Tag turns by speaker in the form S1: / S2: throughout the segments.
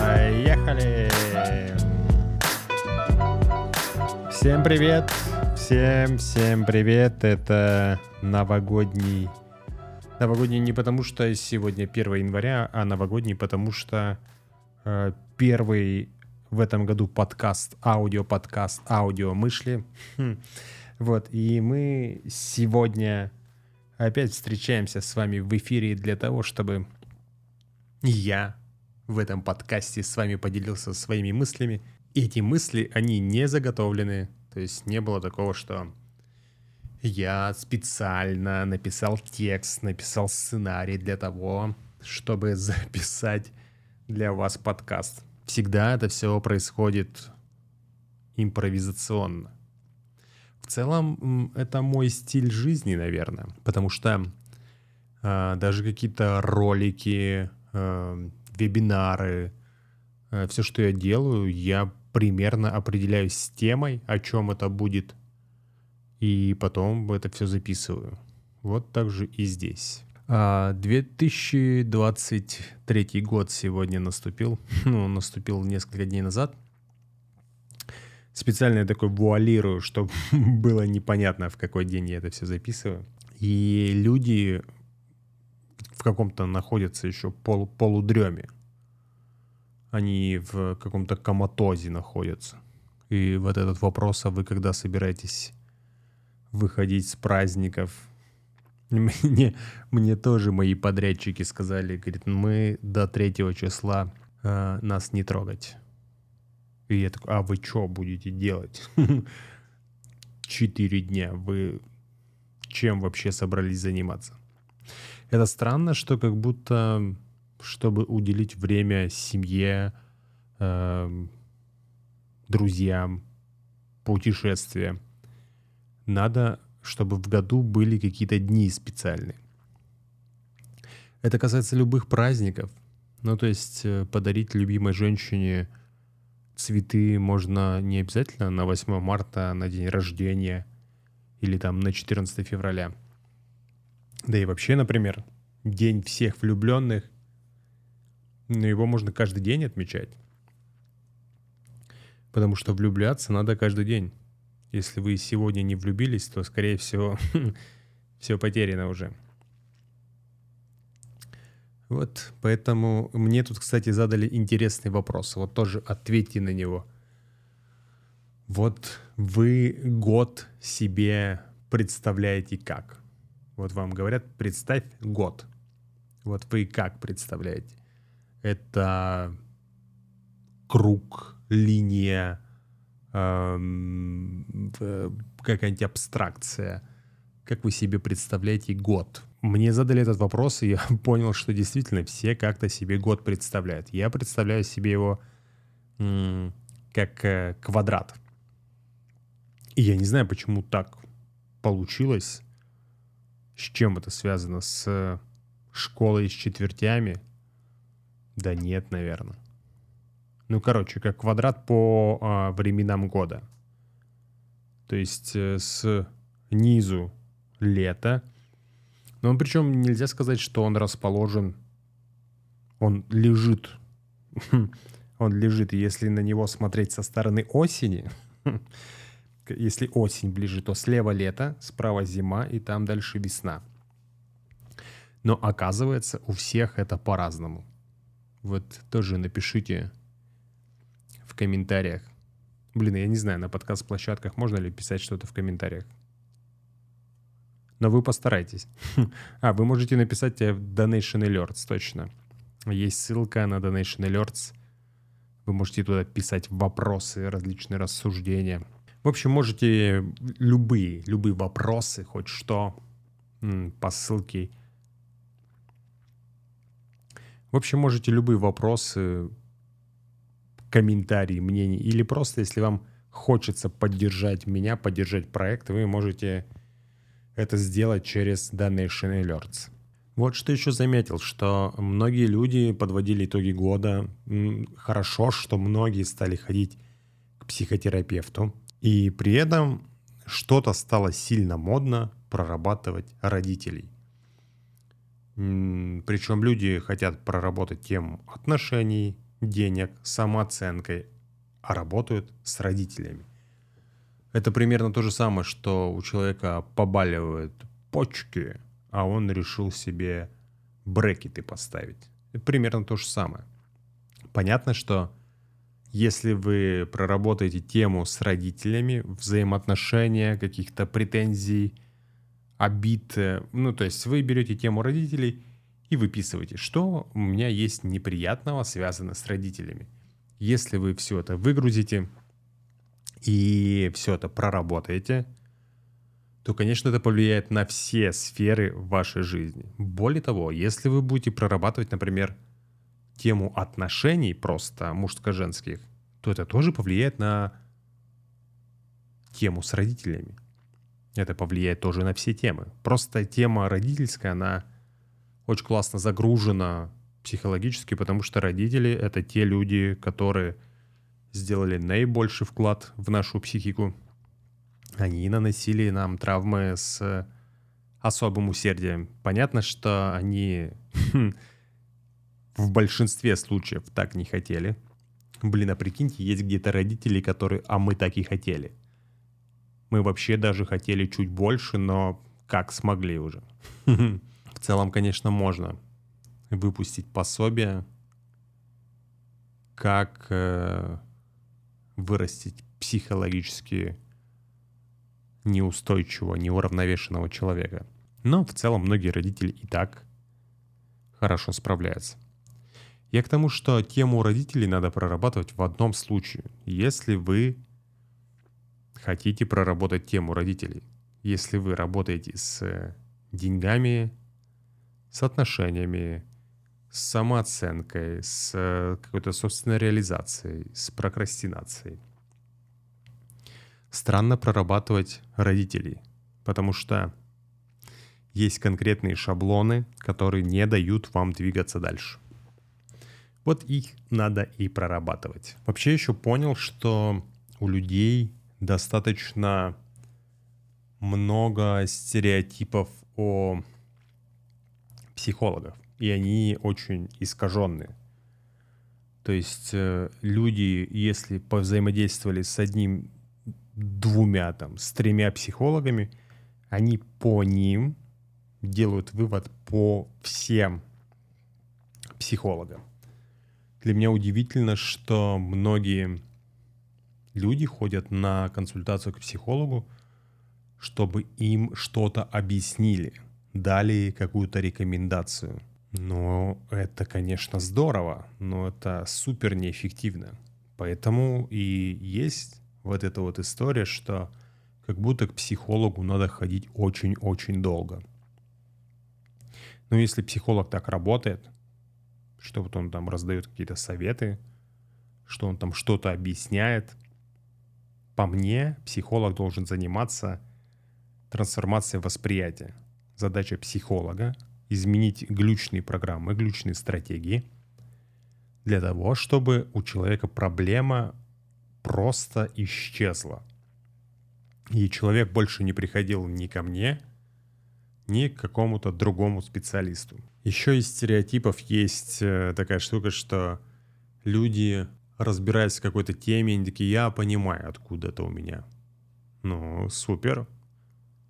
S1: Поехали! Всем привет! Всем, всем привет! Это новогодний... Новогодний не потому, что сегодня 1 января, а новогодний потому, что э, первый в этом году подкаст, аудиоподкаст, аудио мышли. Хм. Вот, и мы сегодня опять встречаемся с вами в эфире для того, чтобы я в этом подкасте с вами поделился своими мыслями. Эти мысли, они не заготовлены, то есть не было такого, что я специально написал текст, написал сценарий для того, чтобы записать для вас подкаст. Всегда это все происходит импровизационно. В целом, это мой стиль жизни, наверное, потому что э, даже какие-то ролики, э, вебинары, э, все, что я делаю, я примерно определяюсь с темой, о чем это будет, и потом это все записываю. Вот так же и здесь. 2023 а, год сегодня наступил. Ну, наступил несколько дней назад. Специально я такой вуалирую, чтобы было непонятно, в какой день я это все записываю. И люди в каком-то находятся еще пол, полудреме. Они в каком-то коматозе находятся. И вот этот вопрос, а вы когда собираетесь выходить с праздников, мне, мне тоже мои подрядчики сказали, говорит, мы до третьего числа э, нас не трогать. И я такой, а вы что будете делать? Четыре дня. Вы чем вообще собрались заниматься? Это странно, что как будто, чтобы уделить время семье, э, друзьям, путешествиям, надо чтобы в году были какие-то дни специальные. Это касается любых праздников. Ну, то есть э, подарить любимой женщине цветы можно не обязательно на 8 марта, на день рождения или там на 14 февраля. Да и вообще, например, День всех влюбленных, но ну, его можно каждый день отмечать. Потому что влюбляться надо каждый день. Если вы сегодня не влюбились, то, скорее всего, все потеряно уже. Вот, поэтому мне тут, кстати, задали интересный вопрос. Вот тоже ответьте на него. Вот вы год себе представляете как? Вот вам говорят, представь год. Вот вы как представляете? Это круг, линия, какая-нибудь абстракция. Как вы себе представляете год? Мне задали этот вопрос, и я понял, что действительно все как-то себе год представляют. Я представляю себе его как э, квадрат. И я не знаю, почему так получилось, с чем это связано, с школой с четвертями. Да нет, наверное. Ну, короче, как квадрат по а, временам года. То есть э, с низу лето. Но он причем нельзя сказать, что он расположен, он лежит. он лежит, и если на него смотреть со стороны осени, если осень ближе, то слева лето, справа зима, и там дальше весна. Но оказывается, у всех это по-разному. Вот тоже напишите комментариях. Блин, я не знаю, на подкаст-площадках можно ли писать что-то в комментариях. Но вы постарайтесь. А, вы можете написать в Donation Alerts, точно. Есть ссылка на Donation Alerts. Вы можете туда писать вопросы, различные рассуждения. В общем, можете любые, любые вопросы, хоть что, по ссылке. В общем, можете любые вопросы комментарии, мнения, или просто если вам хочется поддержать меня, поддержать проект, вы можете это сделать через Donation Alerts. Вот что еще заметил, что многие люди подводили итоги года. Хорошо, что многие стали ходить к психотерапевту. И при этом что-то стало сильно модно прорабатывать родителей. Причем люди хотят проработать тему отношений, денег, самооценкой, а работают с родителями. Это примерно то же самое, что у человека побаливают почки, а он решил себе брекеты поставить. Это примерно то же самое. Понятно, что если вы проработаете тему с родителями, взаимоотношения, каких-то претензий, обид, э, ну, то есть вы берете тему родителей и выписываете, что у меня есть неприятного, связано с родителями. Если вы все это выгрузите и все это проработаете, то, конечно, это повлияет на все сферы вашей жизни. Более того, если вы будете прорабатывать, например, тему отношений просто мужско-женских, то это тоже повлияет на тему с родителями. Это повлияет тоже на все темы. Просто тема родительская, она очень классно загружена психологически, потому что родители — это те люди, которые сделали наибольший вклад в нашу психику. Они наносили нам травмы с особым усердием. Понятно, что они в большинстве случаев так не хотели. Блин, а прикиньте, есть где-то родители, которые «а мы так и хотели». Мы вообще даже хотели чуть больше, но как смогли уже. В целом, конечно, можно выпустить пособие, как э, вырастить психологически неустойчивого, неуравновешенного человека. Но в целом многие родители и так хорошо справляются. Я к тому, что тему родителей надо прорабатывать в одном случае. Если вы хотите проработать тему родителей, если вы работаете с деньгами, с отношениями, с самооценкой, с какой-то собственной реализацией, с прокрастинацией. Странно прорабатывать родителей, потому что есть конкретные шаблоны, которые не дают вам двигаться дальше. Вот их надо и прорабатывать. Вообще еще понял, что у людей достаточно много стереотипов о психологах, и они очень искаженные. То есть э, люди, если повзаимодействовали с одним, двумя, там, с тремя психологами, они по ним делают вывод по всем психологам. Для меня удивительно, что многие люди ходят на консультацию к психологу, чтобы им что-то объяснили, дали какую-то рекомендацию. Но это, конечно, здорово, но это супер неэффективно. Поэтому и есть вот эта вот история, что как будто к психологу надо ходить очень-очень долго. Но если психолог так работает, что вот он там раздает какие-то советы, что он там что-то объясняет. По мне, психолог должен заниматься трансформацией восприятия. Задача психолога — изменить глючные программы, глючные стратегии для того, чтобы у человека проблема просто исчезла. И человек больше не приходил ни ко мне, ни к какому-то другому специалисту. Еще из стереотипов есть э, такая штука, что люди, разбираясь в какой-то теме, они такие, я понимаю, откуда это у меня. Ну, супер,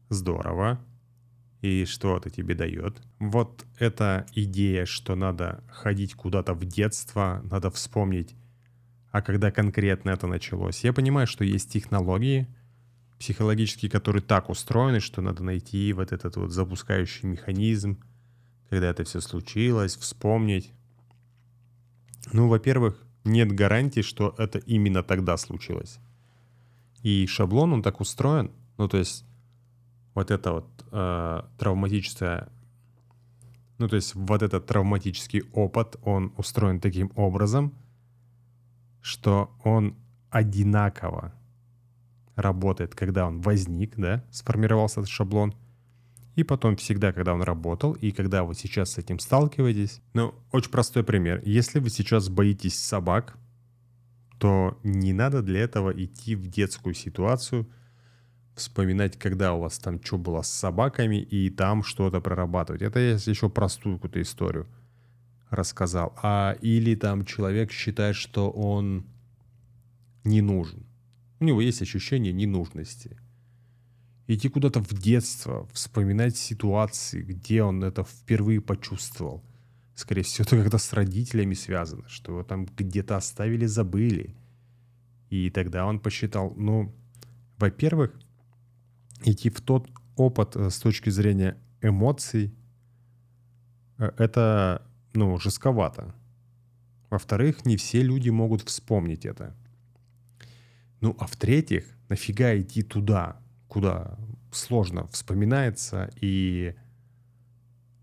S1: здорово. И что это тебе дает? Вот эта идея, что надо ходить куда-то в детство, надо вспомнить, а когда конкретно это началось. Я понимаю, что есть технологии психологические, которые так устроены, что надо найти вот этот вот запускающий механизм, когда это все случилось, вспомнить. Ну, во-первых, нет гарантии, что это именно тогда случилось. И шаблон, он так устроен, ну, то есть вот это вот э, травматическое, ну, то есть вот этот травматический опыт, он устроен таким образом, что он одинаково работает, когда он возник, да, сформировался этот шаблон – и потом всегда, когда он работал, и когда вы сейчас с этим сталкиваетесь. Ну, очень простой пример. Если вы сейчас боитесь собак, то не надо для этого идти в детскую ситуацию, вспоминать, когда у вас там что было с собаками, и там что-то прорабатывать. Это я еще простую какую-то историю рассказал. А или там человек считает, что он не нужен. У него есть ощущение ненужности. Идти куда-то в детство, вспоминать ситуации, где он это впервые почувствовал. Скорее всего, это как-то с родителями связано, что его там где-то оставили, забыли. И тогда он посчитал, ну, во-первых, идти в тот опыт э, с точки зрения эмоций, э, это, ну, жестковато. Во-вторых, не все люди могут вспомнить это. Ну, а в-третьих, нафига идти туда, куда сложно вспоминается и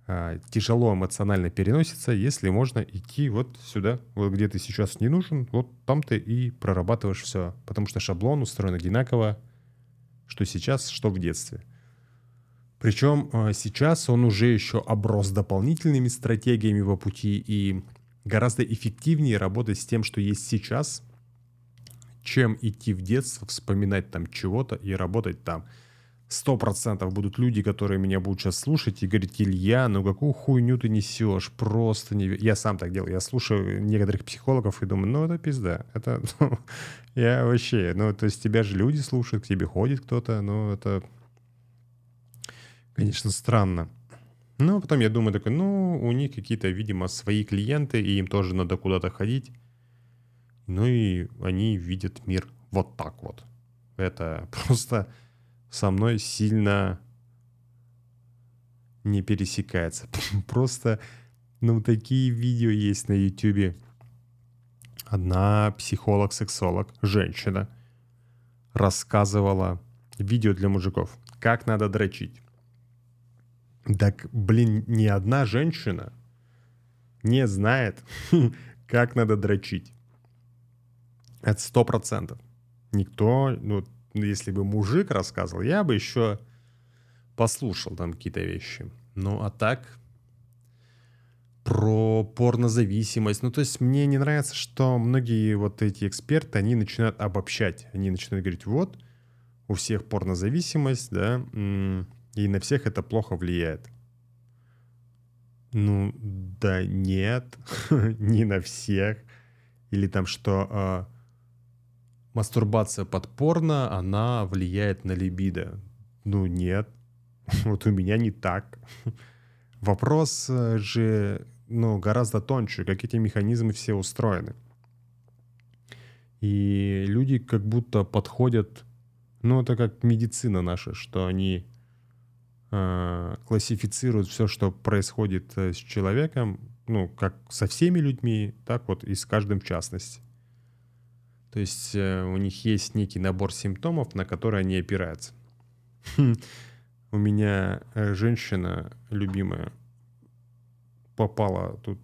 S1: э, тяжело эмоционально переносится, если можно идти вот сюда, вот где ты сейчас не нужен, вот там ты и прорабатываешь все. Потому что шаблон устроен одинаково, что сейчас, что в детстве. Причем э, сейчас он уже еще оброс дополнительными стратегиями по пути и гораздо эффективнее работать с тем, что есть сейчас, чем идти в детство, вспоминать там чего-то и работать там. Сто процентов будут люди, которые меня будут сейчас слушать и говорить, Илья, ну какую хуйню ты несешь, просто не... Я сам так делаю, я слушаю некоторых психологов и думаю, ну это пизда, это... Ну, я вообще, ну то есть тебя же люди слушают, к тебе ходит кто-то, ну это... Конечно, странно. Ну, а потом я думаю такой, ну, у них какие-то, видимо, свои клиенты, и им тоже надо куда-то ходить. Ну и они видят мир вот так вот. Это просто со мной сильно не пересекается. Просто, ну, такие видео есть на YouTube. Одна психолог-сексолог, женщина, рассказывала видео для мужиков, как надо дрочить. Так, блин, ни одна женщина не знает, как надо дрочить. Это сто процентов. Никто, ну, если бы мужик рассказывал, я бы еще послушал там какие-то вещи. Ну, а так, про порнозависимость. Ну, то есть мне не нравится, что многие вот эти эксперты, они начинают обобщать. Они начинают говорить, вот, у всех порнозависимость, да, и на всех это плохо влияет. Ну, да нет, не на всех. Или там, что а, мастурбация под порно, она влияет на либидо. Ну нет, вот у меня не так. Вопрос э, же ну, гораздо тоньше, как эти механизмы все устроены. И люди как будто подходят, ну это как медицина наша, что они э, классифицируют все, что происходит э, с человеком, ну как со всеми людьми, так вот и с каждым в частности. То есть э, у них есть некий набор симптомов, на которые они опираются. У меня э, женщина любимая попала тут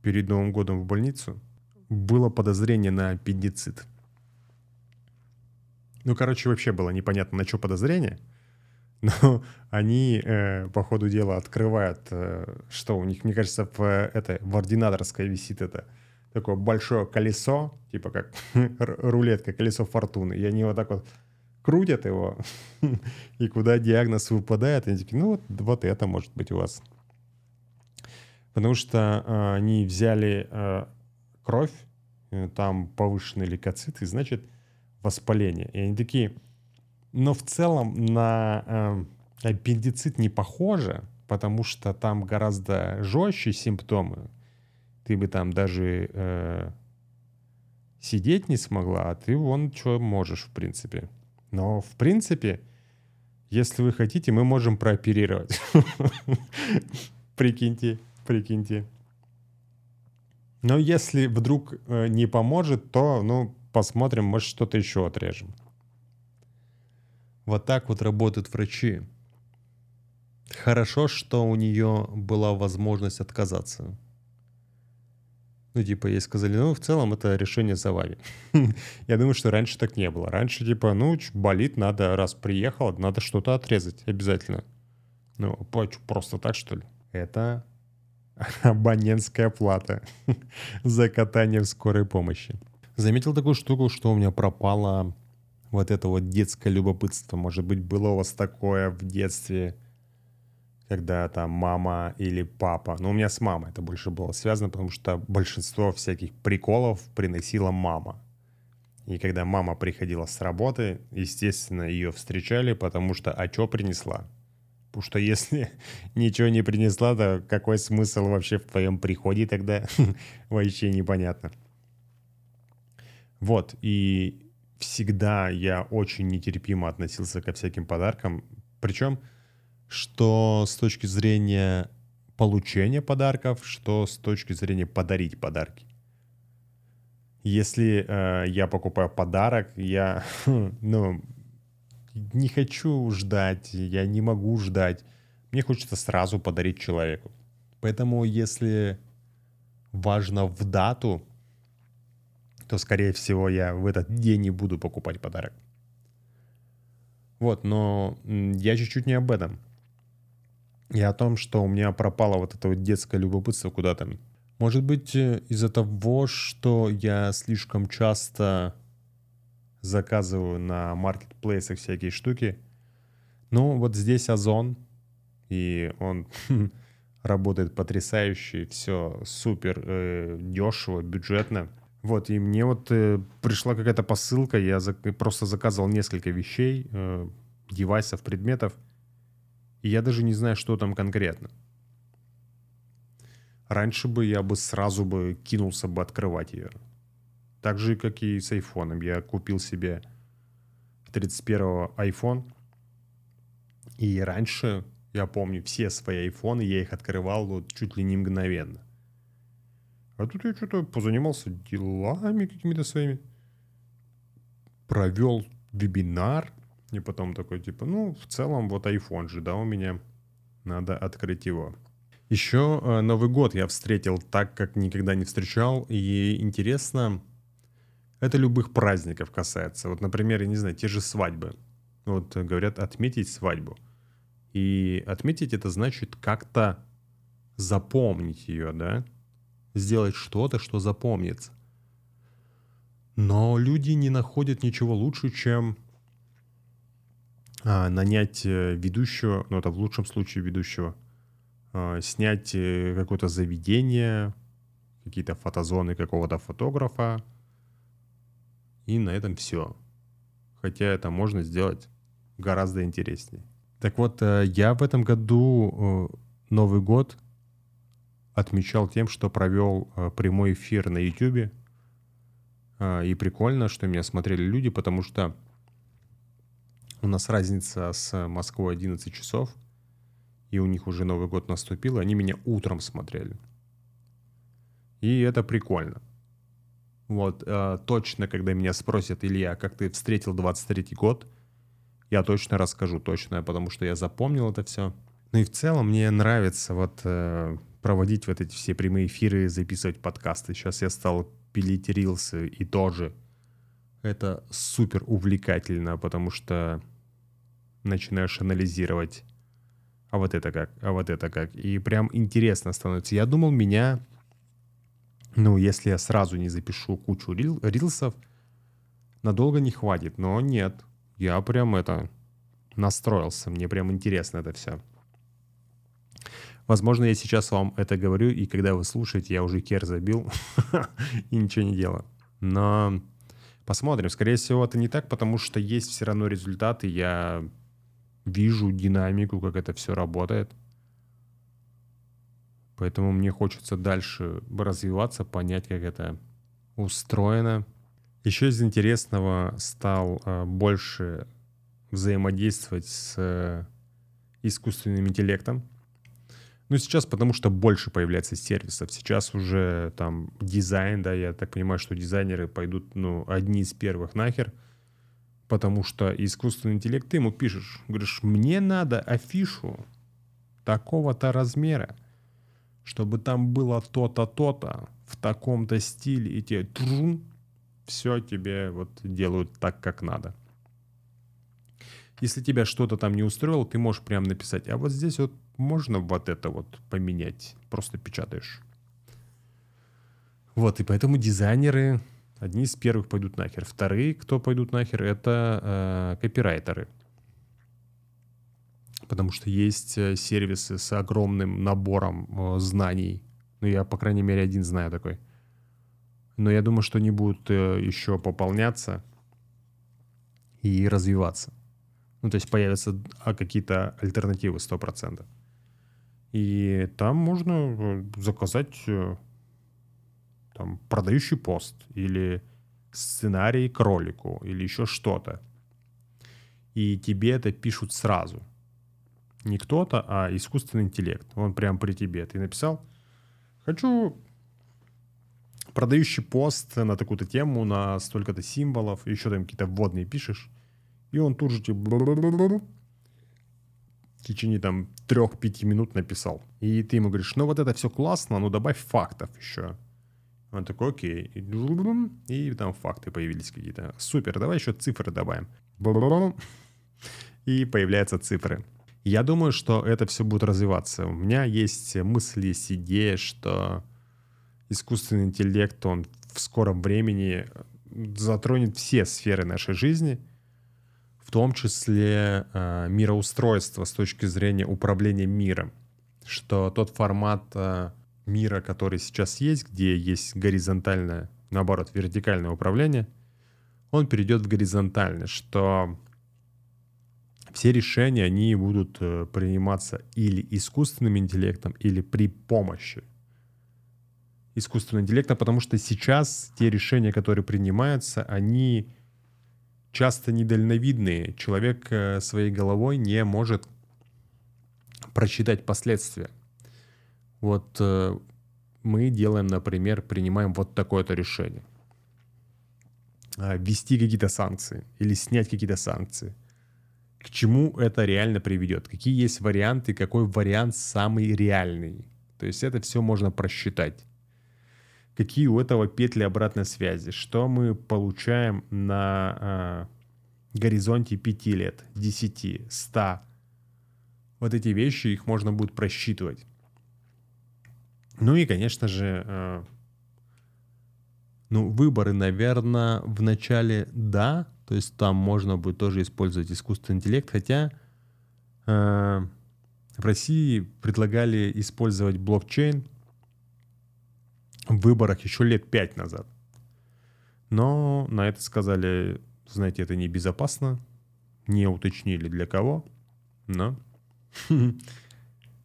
S1: перед Новым годом в больницу. Было подозрение на аппендицит. Ну, короче, вообще было непонятно, на что подозрение. Но они, э, по ходу дела, открывают, э, что у них, мне кажется, в, это, в ординаторской висит это такое большое колесо, типа как рулетка, колесо фортуны, и они вот так вот крутят его, и куда диагноз выпадает, они такие, ну вот, вот это может быть у вас. Потому что э, они взяли э, кровь, э, там повышенные лейкоциты, значит, воспаление. И они такие, но в целом на э, аппендицит не похоже, потому что там гораздо жестче симптомы, ты бы там даже э, сидеть не смогла, а ты вон что можешь, в принципе. Но, в принципе, если вы хотите, мы можем прооперировать. Прикиньте, прикиньте. Но если вдруг э, не поможет, то, ну, посмотрим, может, что-то еще отрежем. Вот так вот работают врачи. Хорошо, что у нее была возможность отказаться. Ну, типа, ей сказали, ну, в целом это решение за вами. Я думаю, что раньше так не было. Раньше, типа, ну, болит, надо, раз приехал, надо что-то отрезать обязательно. Ну, просто так, что ли? Это абонентская плата за катание в скорой помощи. Заметил такую штуку, что у меня пропало вот это вот детское любопытство. Может быть, было у вас такое в детстве, когда там мама или папа, ну у меня с мамой это больше было связано, потому что большинство всяких приколов приносила мама. И когда мама приходила с работы, естественно, ее встречали, потому что а что принесла? Потому что если ничего не принесла, то какой смысл вообще в твоем приходе тогда? вообще непонятно. Вот, и всегда я очень нетерпимо относился ко всяким подаркам. Причем, что с точки зрения получения подарков, что с точки зрения подарить подарки. Если э, я покупаю подарок, я, ну, не хочу ждать, я не могу ждать. Мне хочется сразу подарить человеку. Поэтому, если важно в дату, то, скорее всего, я в этот день не буду покупать подарок. Вот, но я чуть-чуть не об этом. Я о том, что у меня пропало вот это вот детское любопытство куда-то. Может быть, э, из-за того, что я слишком часто заказываю на маркетплейсах всякие штуки. Ну, вот здесь Озон, и он работает потрясающе, все супер э, дешево, бюджетно. Вот, и мне вот э, пришла какая-то посылка, я за, просто заказывал несколько вещей, э, девайсов, предметов, и я даже не знаю, что там конкретно. Раньше бы я бы сразу бы кинулся бы открывать ее. Так же, как и с айфоном. Я купил себе 31-го iPhone. И раньше, я помню, все свои айфоны, я их открывал вот чуть ли не мгновенно. А тут я что-то позанимался делами какими-то своими. Провел вебинар. И потом такой, типа, ну, в целом, вот iPhone же, да, у меня. Надо открыть его. Еще э, Новый год я встретил так, как никогда не встречал. И интересно, это любых праздников касается. Вот, например, я не знаю, те же свадьбы. Вот говорят отметить свадьбу. И отметить это значит как-то запомнить ее, да? Сделать что-то, что запомнится. Но люди не находят ничего лучше, чем а, нанять э, ведущего, ну это в лучшем случае ведущего, а, снять э, какое-то заведение, какие-то фотозоны какого-то фотографа, и на этом все. Хотя это можно сделать гораздо интереснее. Так вот, э, я в этом году Новый год отмечал тем, что провел прямой эфир на YouTube. И прикольно, что меня смотрели люди, потому что у нас разница с Москвой 11 часов, и у них уже Новый год наступил, и они меня утром смотрели. И это прикольно. Вот, э, точно, когда меня спросят, Илья, как ты встретил 23-й год, я точно расскажу, точно, потому что я запомнил это все. Ну и в целом мне нравится вот э, проводить вот эти все прямые эфиры, записывать подкасты. Сейчас я стал пилить рилсы и тоже. Это супер увлекательно, потому что начинаешь анализировать, а вот это как, а вот это как. И прям интересно становится. Я думал, меня ну, если я сразу не запишу кучу рил, рилсов, надолго не хватит. Но нет, я прям это настроился. Мне прям интересно это все. Возможно, я сейчас вам это говорю, и когда вы слушаете, я уже кер забил и ничего не делаю. Но посмотрим. Скорее всего, это не так, потому что есть все равно результаты. Я вижу динамику, как это все работает. Поэтому мне хочется дальше развиваться, понять, как это устроено. Еще из интересного стал э, больше взаимодействовать с э, искусственным интеллектом. Ну, сейчас потому что больше появляется сервисов. Сейчас уже там дизайн, да, я так понимаю, что дизайнеры пойдут, ну, одни из первых нахер, потому что искусственный интеллект, ты ему пишешь, говоришь, мне надо афишу такого-то размера чтобы там было то-то, то-то, в таком-то стиле, и тебе трун, все тебе вот делают так, как надо. Если тебя что-то там не устроило, ты можешь прям написать, а вот здесь вот можно вот это вот поменять, просто печатаешь. Вот, и поэтому дизайнеры Одни из первых пойдут нахер. Вторые, кто пойдут нахер, это э, копирайтеры. Потому что есть э, сервисы с огромным набором э, знаний. Ну, я, по крайней мере, один знаю такой. Но я думаю, что они будут э, еще пополняться и развиваться. Ну, то есть появятся а, какие-то альтернативы 100%. И там можно э, заказать э, там, продающий пост или сценарий к ролику или еще что-то. И тебе это пишут сразу. Не кто-то, а искусственный интеллект. Он прям при тебе. Ты написал, хочу продающий пост на такую-то тему, на столько-то символов, еще там какие-то вводные пишешь, и он тут же тебе в течение там 3-5 минут написал. И ты ему говоришь, ну вот это все классно, ну добавь фактов еще. Он такой, окей. И, и там факты появились какие-то. Супер, давай еще цифры добавим. И появляются цифры. Я думаю, что это все будет развиваться. У меня есть мысли, есть идея, что искусственный интеллект, он в скором времени затронет все сферы нашей жизни, в том числе э, мироустройство с точки зрения управления миром. Что тот формат э, мира, который сейчас есть, где есть горизонтальное, наоборот, вертикальное управление, он перейдет в горизонтальное, что все решения, они будут э, приниматься или искусственным интеллектом, или при помощи искусственного интеллекта, потому что сейчас те решения, которые принимаются, они часто недальновидные. Человек э, своей головой не может просчитать последствия. Вот э, мы делаем, например, принимаем вот такое-то решение. А, ввести какие-то санкции или снять какие-то санкции. К чему это реально приведет? Какие есть варианты, какой вариант самый реальный? То есть это все можно просчитать какие у этого петли обратной связи, что мы получаем на э, горизонте 5 лет, 10, 100. Вот эти вещи, их можно будет просчитывать. Ну и, конечно же, э, ну, выборы, наверное, в начале да, то есть там можно будет тоже использовать искусственный интеллект, хотя э, в России предлагали использовать блокчейн в выборах еще лет пять назад. Но на это сказали, знаете, это небезопасно, не уточнили для кого, но...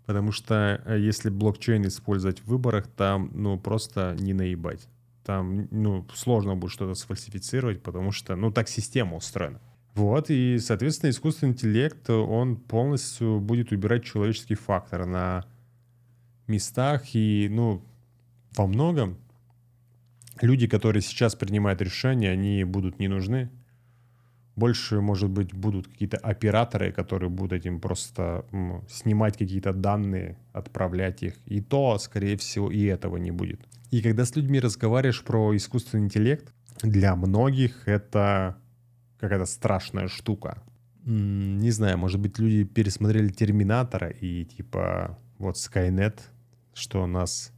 S1: Потому что э, если блокчейн использовать в выборах, там, ну, просто не наебать. Там, ну, сложно будет что-то сфальсифицировать, потому что, ну, так система устроена. Вот, и, соответственно, искусственный интеллект, он полностью будет убирать человеческий фактор на местах, и, ну, во многом люди, которые сейчас принимают решения, они будут не нужны. Больше, может быть, будут какие-то операторы, которые будут этим просто ну, снимать какие-то данные, отправлять их. И то, скорее всего, и этого не будет. И когда с людьми разговариваешь про искусственный интеллект, для многих это какая-то страшная штука. Не знаю, может быть, люди пересмотрели Терминатора и типа вот Skynet, что нас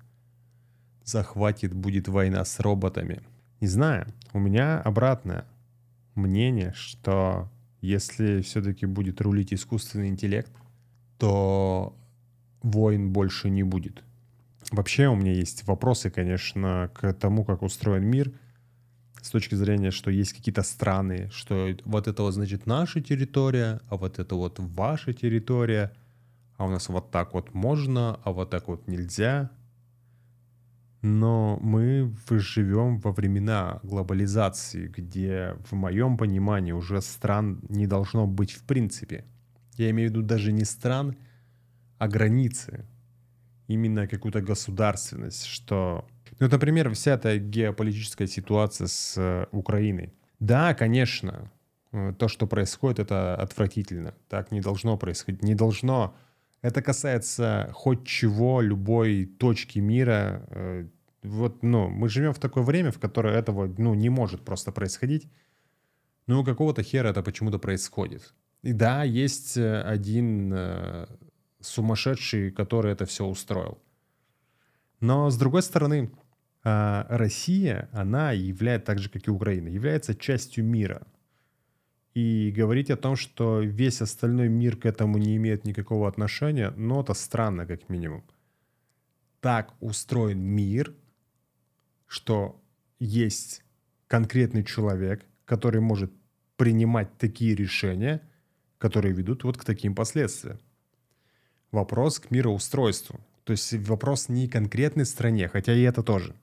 S1: захватит, будет война с роботами. Не знаю, у меня обратное мнение, что если все-таки будет рулить искусственный интеллект, то войн больше не будет. Вообще у меня есть вопросы, конечно, к тому, как устроен мир, с точки зрения, что есть какие-то страны, что вот это вот значит наша территория, а вот это вот ваша территория, а у нас вот так вот можно, а вот так вот нельзя. Но мы живем во времена глобализации, где, в моем понимании, уже стран не должно быть в принципе. Я имею в виду даже не стран, а границы. Именно какую-то государственность, что... Ну, например, вся эта геополитическая ситуация с э, Украиной. Да, конечно, э, то, что происходит, это отвратительно. Так не должно происходить. Не должно это касается хоть чего, любой точки мира. Э, вот, ну, мы живем в такое время, в которое этого, ну, не может просто происходить. Ну, у какого-то хера это почему-то происходит. И да, есть э, один э, сумасшедший, который это все устроил. Но, с другой стороны, А Россия, она является, так же как и Украина, является частью мира. И говорить о том, что весь остальной мир к этому не имеет никакого отношения, ну, это странно, как минимум. Так устроен мир, что есть конкретный человек, который может принимать такие решения, которые ведут вот к таким последствиям. Вопрос к мироустройству. То есть вопрос не конкретной стране, хотя и это тоже.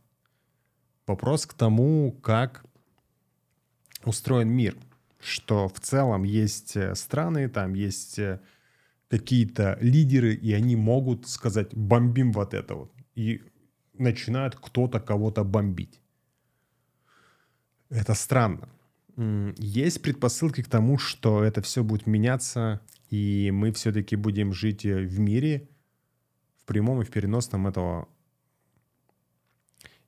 S1: Вопрос к тому, как устроен мир. Что в целом есть э, страны, там есть э, какие-то лидеры, и они могут сказать «бомбим вот это вот». И начинает кто-то кого-то бомбить. Это странно. Есть предпосылки к тому, что это все будет меняться, и мы все-таки будем жить э, в мире, в прямом и в переносном этого.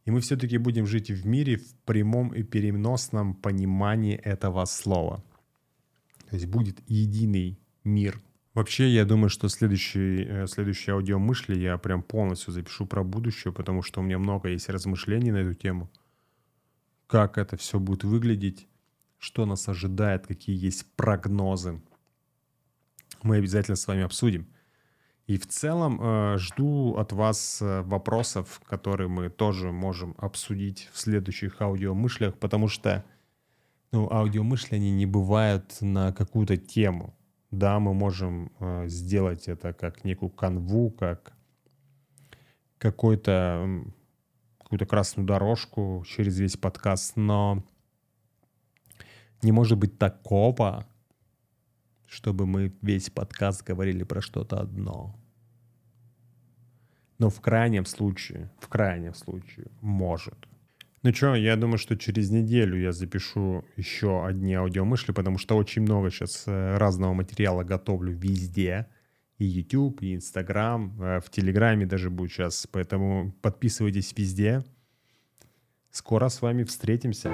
S1: И мы все-таки будем жить в мире в прямом и переносном понимании этого слова. То есть будет единый мир. Вообще, я думаю, что следующий, э, следующий аудиомышли я прям полностью запишу про будущее, потому что у меня много есть размышлений на эту тему. Как это все будет выглядеть что нас ожидает, какие есть прогнозы. Мы обязательно с вами обсудим. И в целом э, жду от вас э, вопросов, которые мы тоже можем обсудить в следующих аудиомышлях, потому что ну, аудиомышли, они не бывают на какую-то тему. Да, мы можем э, сделать это как некую канву, как какой-то какую-то красную дорожку через весь подкаст, но не может быть такого, чтобы мы весь подкаст говорили про что-то одно. Но в крайнем случае, в крайнем случае, может. Ну что, я думаю, что через неделю я запишу еще одни аудиомышли, потому что очень много сейчас э, разного материала готовлю везде. И YouTube, и Instagram, э, в Телеграме даже будет сейчас. Поэтому подписывайтесь везде. Скоро с вами встретимся.